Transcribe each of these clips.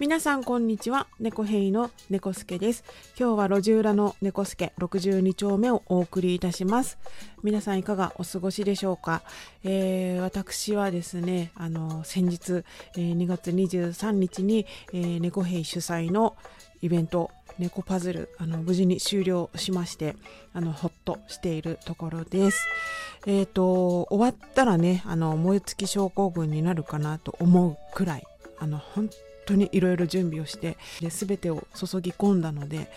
皆さんこんにちは。猫ヘイの猫助です。今日は路地裏の猫助62丁目をお送りいたします。皆さんいかがお過ごしでしょうか、えー、私はですねあの先日、えー、2月23日に、えー、猫ヘイ主催のイベント猫パズルあの無事に終了しましてあのほっとしているところです。えっ、ー、と終わったらねあの燃え尽き症候群になるかなと思うくらいあの本当にいろいろ準備をしてで全てを注ぎ込んだので、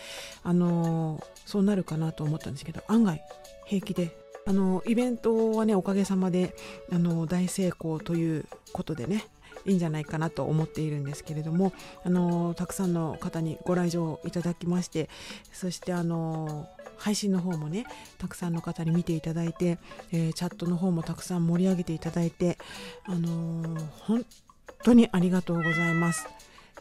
あの、そうなるかなと思ったんですけど案外平気であのイベントはねおかげさまであの大成功ということでねいいんじゃないかなと思っているんですけれどもあのたくさんの方にご来場いただきましてそしてあの配信の方もねたくさんの方に見ていただいて、えー、チャットの方もたくさん盛り上げていただいてあのー、本当にありがとうございます。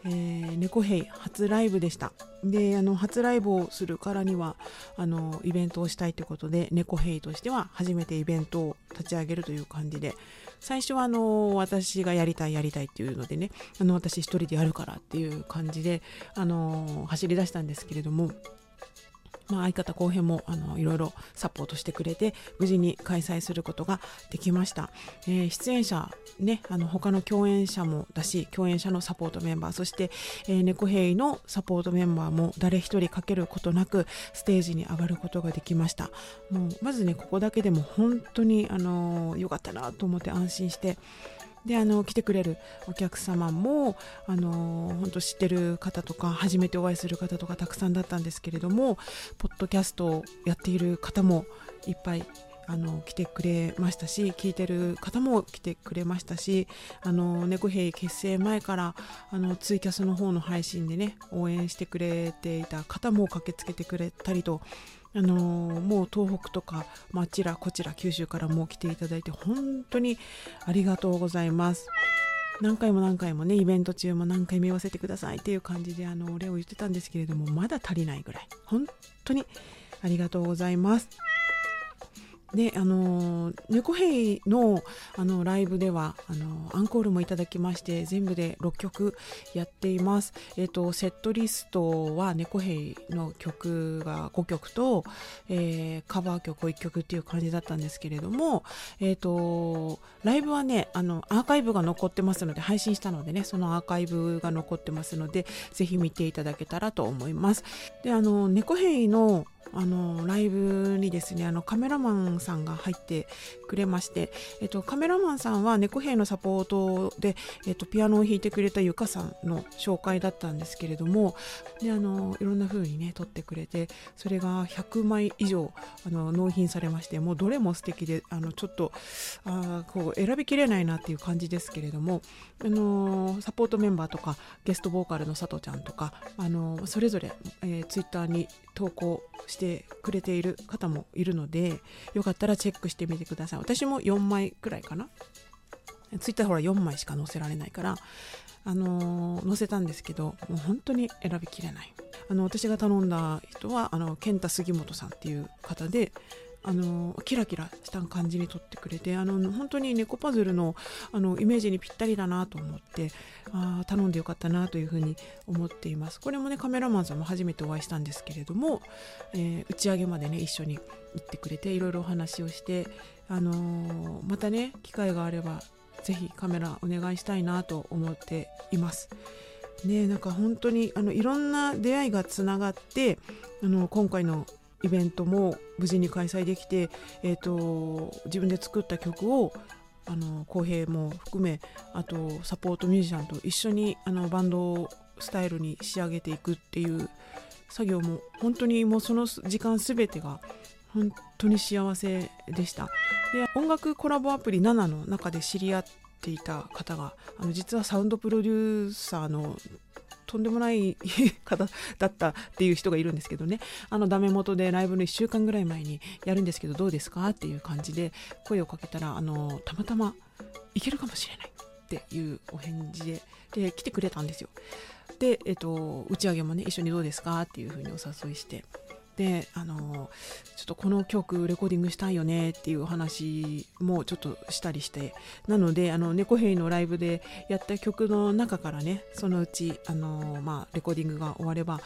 えー、猫兵初ライブでしたであの初ライブをするからにはあのイベントをしたいということで猫兵としては初めてイベントを立ち上げるという感じで最初はあの私がやりたいやりたいっていうのでねあの私一人でやるからっていう感じであの走り出したんですけれどもまあ、相方後編もあのいろいろサポートしてくれて無事に開催することができました、えー、出演者ねあの他の共演者もだし共演者のサポートメンバーそして、えー、猫兵のサポートメンバーも誰一人かけることなくステージに上がることができました。もうまずねここだけでも本当にあの良かったなと思って安心してであの来てくれるお客様もあの本当知ってる方とか初めてお会いする方とかたくさんだったんですけれどもポッドキャストをやっている方もいっぱいあの来てくれましたし聞いてる方も来てくれましたしあの猫兵結成前からあのツイキャスの方の配信でね応援してくれていた方も駆けつけてくれたりとあの、もう東北とか、まあちらこちら九州からも来ていただいて本当にありがとうございます。何回も何回もねイベント中も何回も言わせてくださいっていう感じであのお礼を言ってたんですけれどもまだ足りないぐらい本当にありがとうございます。であの猫兵のあのライブではあのアンコールもいただきまして全部で6曲やっています。えっ、とセットリストは猫兵の曲が5曲と、えー、カバー曲を1曲っていう感じだったんですけれども、えっ、とライブはねあのアーカイブが残ってますので配信したのでねそのアーカイブが残ってますのでぜひ見ていただけたらと思います。であの猫兵のあのライブにですねあのカメラマンさんが入ってくれまして、えっと、カメラマンさんは猫兵のサポートで、えっと、ピアノを弾いてくれたゆかさんの紹介だったんですけれどもであのいろんな風にね撮ってくれてそれが100枚以上あの納品されましてもうどれも素敵であのちょっとあこう選びきれないなっていう感じですけれどもあのサポートメンバーとかゲストボーカルの佐藤ちゃんとかあのそれぞれ、えー、ツイッターに投稿してしてくれている方もいるのでよかったらチェックしてみてください。私も4枚くらいかな。ツイッターほら4枚しか載せられないからあのー、載せたんですけどもう本当に選びきれない。あの私が頼んだ人はあの健太杉本さんっていう方であのキラキラした感じに撮ってくれてあの本当に猫パズルのあのイメージにぴったりだなと思ってあ頼んでよかったなというふうに思っていますこれもねカメラマンさんも初めてお会いしたんですけれども、えー、打ち上げまでね一緒に行ってくれていろいろお話をして、あのー、またね機会があればぜひカメラお願いしたいなと思っています。ね、なんか本当にあのいろんな出会いがつながってあの今回のイベントも無事に開催できて、えーと、自分で作った曲をあの公平も含めあとサポートミュージシャンと一緒にあのバンドスタイルに仕上げていくっていう作業も本当にもうその時間全てが本当に幸せでした。で音楽コラボアプリ7の中で知り合っていた方があの実はサウンドプロデューサーのとんでもない方だったっていう人がいるんですけどね。あのダメ元でライブの1週間ぐらい前にやるんですけどどうですか？っていう感じで声をかけたらあのたまたま行けるかもしれないっていうお返事でで来てくれたんですよ。で、えっと、打ち上げもね一緒にどうですか？っていうふうにお誘いして。であのちょっとこの曲レコーディングしたいよねっていう話もちょっとしたりして。なのであの猫兵のライブでやった曲の中からねそのうちあの、まあ、レコーディングが終われば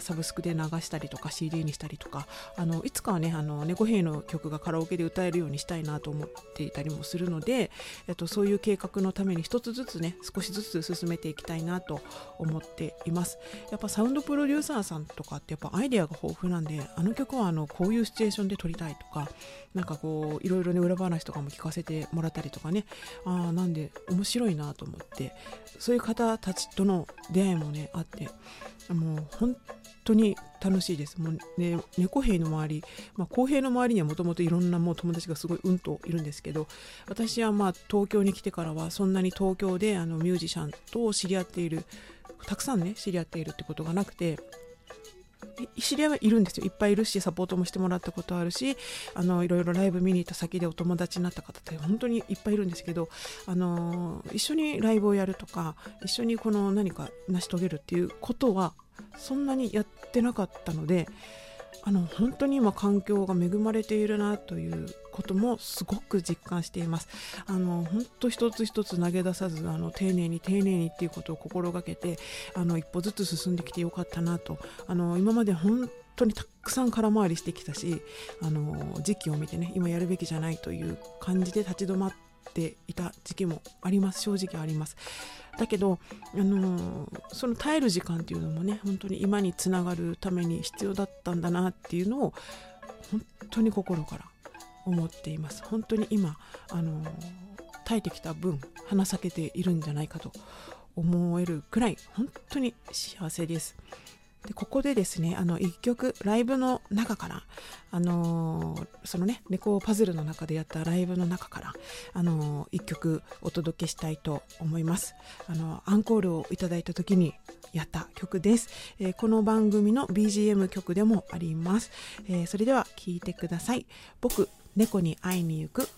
サブスクで流したりとか CD にしたりとかあのいつかはねあの猫兵の曲がカラオケで歌えるようにしたいなと思っていたりもするので、えっと、そういう計画のために一つずつね少しずつ進めていきたいなと思っています。やっぱサウンドプロデューサーさんとかってやっぱアイデアが豊富なんであの曲はあのこういうシチュエーションで撮りたいとかなんかこういろいろね裏話とかも聞かせてもらったりとかねあなんで面白いなと思ってそういう方たちとの出会いもねあってもう本当に楽しいです。もうね、猫兵の周り、まあ、公平の周りにはもともといろんなもう友達がすごいうんといるんですけど、私はまあ東京に来てからはそんなに東京であのミュージシャンと知り合っている、たくさんね、知り合っているってことがなくて、知り合いはいるんですよ。いっぱいいるしサポートもしてもらったことあるしあのいろいろライブ見に行った先でお友達になった方って本当にいっぱいいるんですけどあの一緒にライブをやるとか一緒にこの何か成し遂げるっていうことはそんなにやってなかったのであの本当に今環境が恵まれているなということもすごく実感しています。あの本当一つ一つ投げ出さずあの丁寧に丁寧にっていうことを心がけてあの一歩ずつ進んできてよかったなとあの今まで本当にたくさん空回りしてきたしあの時期を見てね今やるべきじゃないという感じで立ち止まってていた時期もあります。正直あります。だけど、あのー、その耐える時間っていうのもね本当に今につながるために必要だったんだなっていうのを本当に心から思っています。本当に今、あのー、耐えてきた分花咲けているんじゃないかと思えるくらい本当に幸せです。でここでですねあの1曲ライブの中からあのー、そのね猫パズルの中でやったライブの中からあのー、1曲お届けしたいと思います。あのアンコールをいただいた時にやった曲です、え、この番組の BGM 曲でもあります、えそれでは聴いてください。僕猫に会いに行く。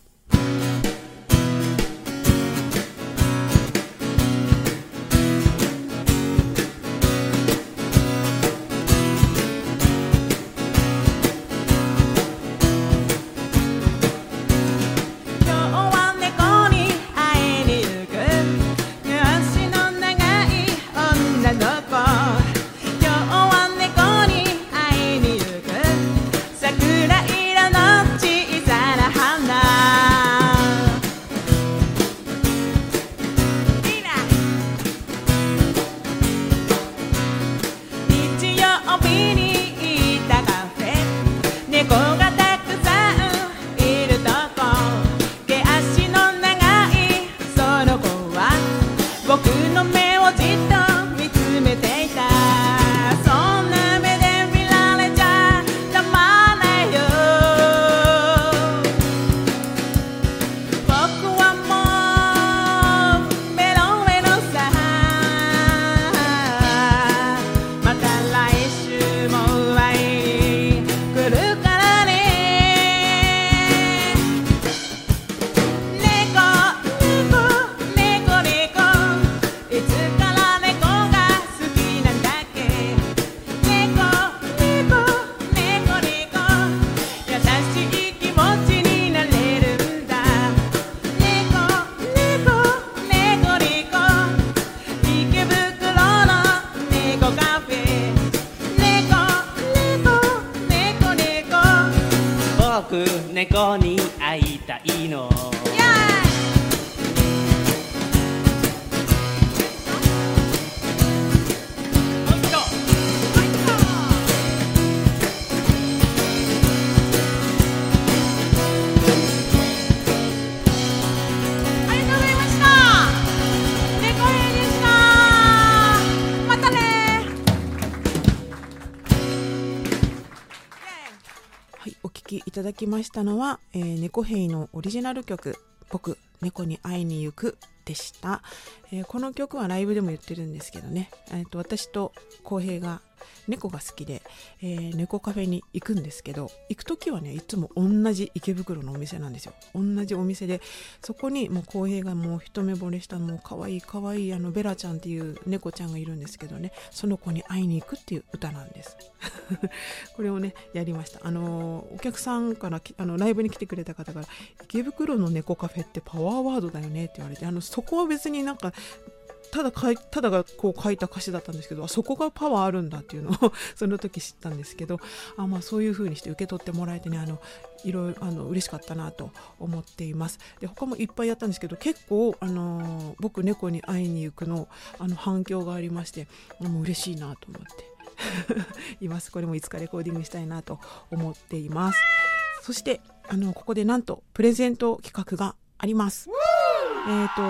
ただきましたのは、えー、猫兵のオリジナル曲「僕猫に会いに行くでした、えーこの曲はライブでも言ってるんですけどね、えー、と私と浩平が猫が好きで、えー猫カフェに行くんですけど行く時はねいつも同じ池袋のお店なんですよ。同じお店でそこにもう浩平がもう一目惚れしたもう可愛い可愛いあのベラちゃんっていう猫ちゃんがいるんですけどね。その子に会いに行くっていう歌なんです。これをねやりました。あのーお客さんからあのライブに来てくれた方から池袋の猫カフェってパワーワードだよねって言われてあのそこは別になんかただかいただがこう書いた歌詞だったんですけどあそこがパワーあるんだっていうのを その時知ったんですけどあ、まあ、そういう風にして受け取ってもらえてねあのいろいろあの嬉しかったなと思っています。で他もいっぱいやったんですけど結構、あのー僕猫に会いに行くのあの反響がありましてもう嬉しいなと思って います。これもいつかレコーディングしたいなと思っています。そしてあのここでなんとプレゼント企画がありますえっ、と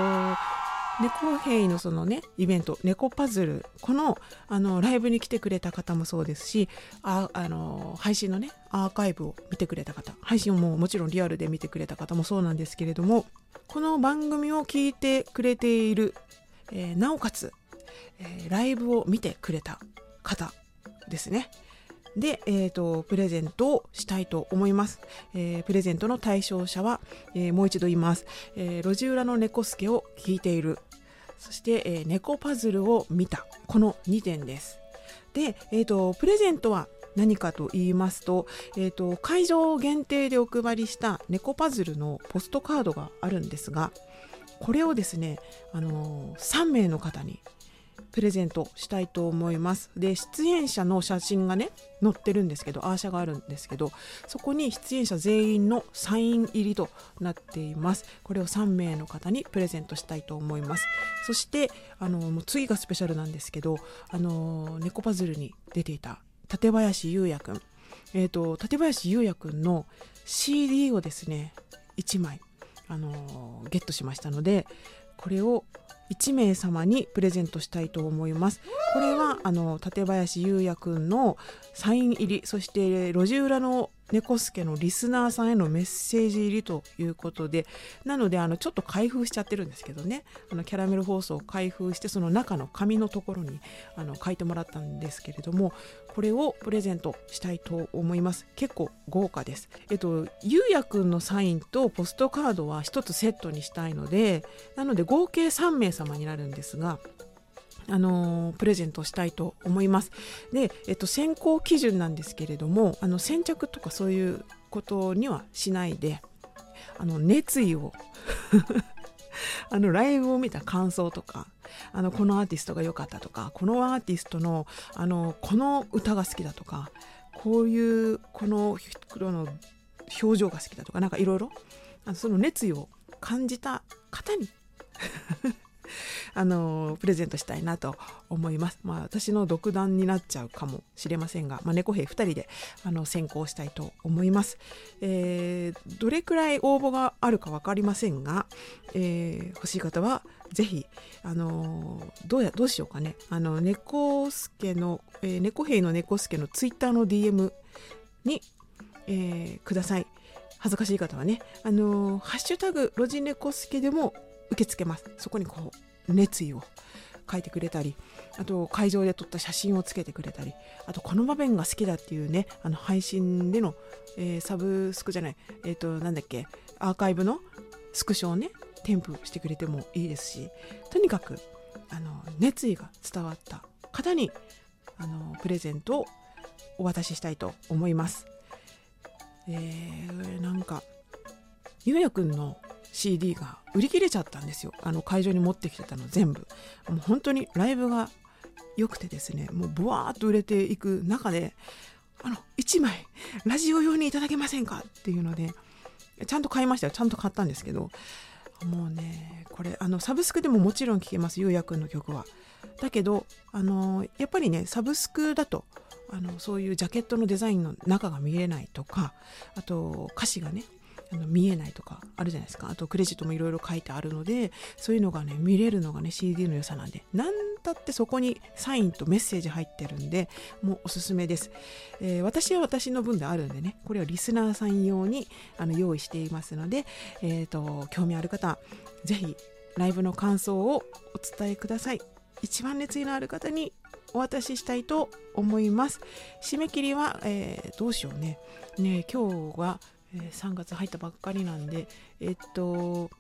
猫兵のそのねイベント猫パズルこのあのライブに来てくれた方もそうですしああの配信のねアーカイブを見てくれた方配信ももちろんリアルで見てくれた方もそうなんですけれどもこの番組を聞いてくれている、えーなおかつ、えーライブを見てくれた方ですね。で、えー、とプレゼントをしたいと思います、えープレゼントの対象者は、えーもう一度言います、えー路地裏の猫助を聞いている。そして、えー猫パズルを見た。この2点です。で、えー、とプレゼントは何かと言いますと,、えー、と会場限定でお配りした猫パズルのポストカードがあるんですがこれをですね、あのー3名の方にプレゼントしたいと思います。で出演者の写真がね載ってるんですけどアーシャがあるんですけどそこに出演者全員のサイン入りとなっています。これを3名の方にプレゼントしたいと思います。そしてあのもう次がスペシャルなんですけどあの猫パズルに出ていた館林優也くん。えー、と館林優也くんの CD をですね1枚あのゲットしましたのでこれを1名様にプレゼントしたいと思います。これはあの館林優也くんのサイン入りそして路地裏の猫助のリスナーさんへのメッセージ入りということでなのであのちょっと開封しちゃってるんですけどね。あのキャラメル放送を開封してその中の紙のところにあの書いてもらったんですけれどもこれをプレゼントしたいと思います。結構豪華です。えっとゆうやくんのサインとポストカードは一つセットにしたいのでなので合計3名様になるんですがあのプレゼントしたいと思います。で、えっと、選考基準なんですけれどもあの先着とかそういうことにはしないであの熱意を あのライブを見た感想とかあのこのアーティストが良かったとかこのアーティストのあのこの歌が好きだとかこういうこの人の表情が好きだとかなんかいろいろその熱意を感じた方に あのプレゼントしたいなと思います。まあ、私の独断になっちゃうかもしれませんが、まあ、猫兵2人であの選考したいと思います。えーどれくらい応募があるか分かりませんが、えー欲しい方はぜひ、あのどうやどうしようかねあの猫助の、えー猫兵の猫助のツイッターの DM に、えーください。恥ずかしい方はね、あのハッシュタグロジネコスケでも受け付けます。そこにこう熱意を書いてくれたり、あと会場で撮った写真をつけてくれたり、あとこの場面が好きだっていうね、あの配信での、えーサブスクじゃない、えっ、となんだっけ、アーカイブのスクショをね、添付してくれてもいいですし、とにかくあの熱意が伝わった方にあのプレゼントをお渡ししたいと思います。えーなんかゆうやくんの CD が売り切れちゃったんですよ。あの会場に持ってきてたの全部。もう本当にライブが良くてですねもうブワーッと売れていく中であの1枚ラジオ用にいただけませんかっていうのでちゃんと買いましたよ。ちゃんと買ったんですけどもうねこれあのサブスクでももちろん聴けます。ゆうやくんの曲は。だけどあのやっぱりねサブスクだとあのそういうジャケットのデザインの中が見えないとかあと歌詞がねあの見えないとかあるじゃないですか。あとクレジットもいろいろ書いてあるのでそういうのがね見れるのがね CD の良さなんで。何だってそこにサインとメッセージ入ってるんでもうおすすめです、えー私は私の分であるんでねこれはリスナーさん用にあの用意していますので、えー、と興味ある方ぜひライブの感想をお伝えください。一番熱意のある方にお渡ししたいと思います。締め切りは、えーどうしようね。ね今日が、え3月入ったばっかりなんでえっと、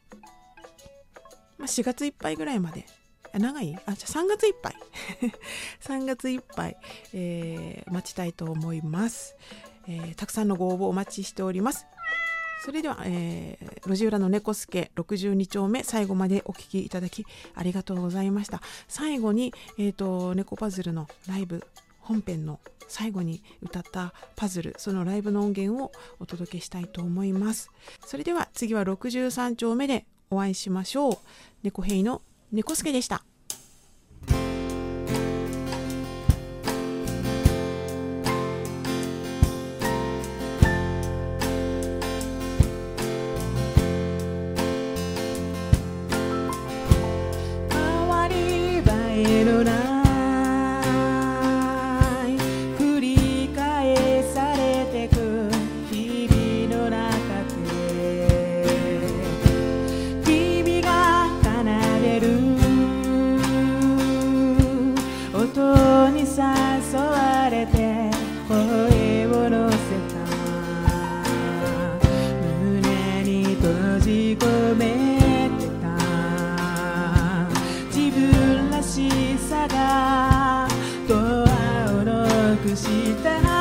まあ、4月いっぱいぐらいまで。長い？あじゃあ3月いっぱい。3月いっぱい、えー待ちたいと思います、えーたくさんのご応募お待ちしております。それでは、えー路地裏の猫助62丁目最後までお聞きいただきありがとうございました。最後に、えー、と猫パズルのライブ本編の最後に歌ったパズルそのライブの音源をお届けしたいと思います。それでは次は63丁目でお会いしましょう。猫兵の猫助でした。くしたら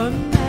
a